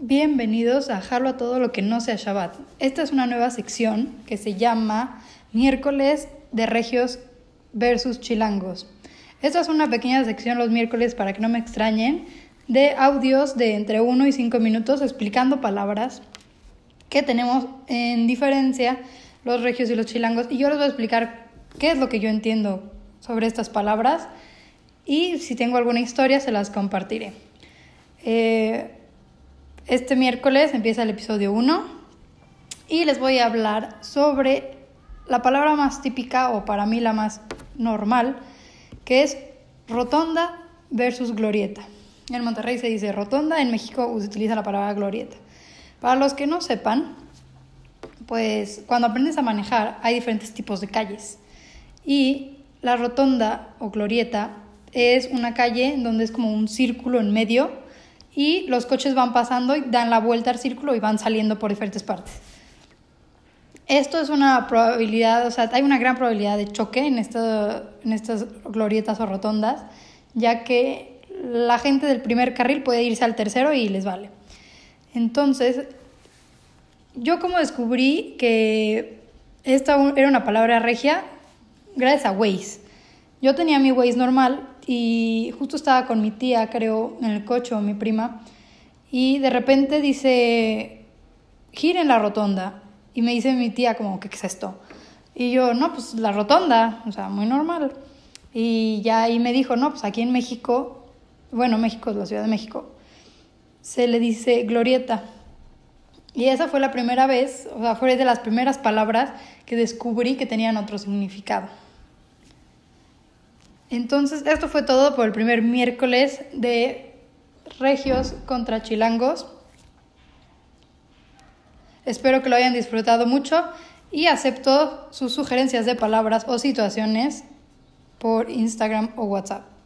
Bienvenidos a Jalo a todo lo que no sea Shabbat. Esta es una nueva sección que se llama Miércoles de Regios versus Chilangos. Esta es una pequeña sección los miércoles para que no me extrañen de audios de entre 1 y 5 minutos explicando palabras que tenemos en diferencia los regios y los chilangos y yo les voy a explicar qué es lo que yo entiendo sobre estas palabras y si tengo alguna historia se las compartiré. Eh, este miércoles empieza el episodio 1 y les voy a hablar sobre la palabra más típica o para mí la más normal, que es rotonda versus glorieta. En Monterrey se dice rotonda, en México se utiliza la palabra glorieta. Para los que no sepan, pues cuando aprendes a manejar hay diferentes tipos de calles y la rotonda o glorieta es una calle donde es como un círculo en medio y los coches van pasando y dan la vuelta al círculo y van saliendo por diferentes partes. Esto es una probabilidad, o sea, hay una gran probabilidad de choque en, en estas glorietas o rotondas, ya que la gente del primer carril puede irse al tercero y les vale. Entonces, yo como descubrí que esta era una palabra regia, gracias a Waze. Yo tenía mi Waze normal y justo estaba con mi tía, creo, en el coche mi prima, y de repente dice, gira en la rotonda. Y me dice mi tía como, ¿qué es esto? Y yo, no, pues la rotonda, o sea, muy normal. Y ya ahí me dijo, no, pues aquí en México, bueno, México es la Ciudad de México, se le dice glorieta. Y esa fue la primera vez, o sea, fue de las primeras palabras que descubrí que tenían otro significado. Entonces, esto fue todo por el primer miércoles de Regios contra Chilangos. Espero que lo hayan disfrutado mucho y acepto sus sugerencias de palabras o situaciones por Instagram o WhatsApp.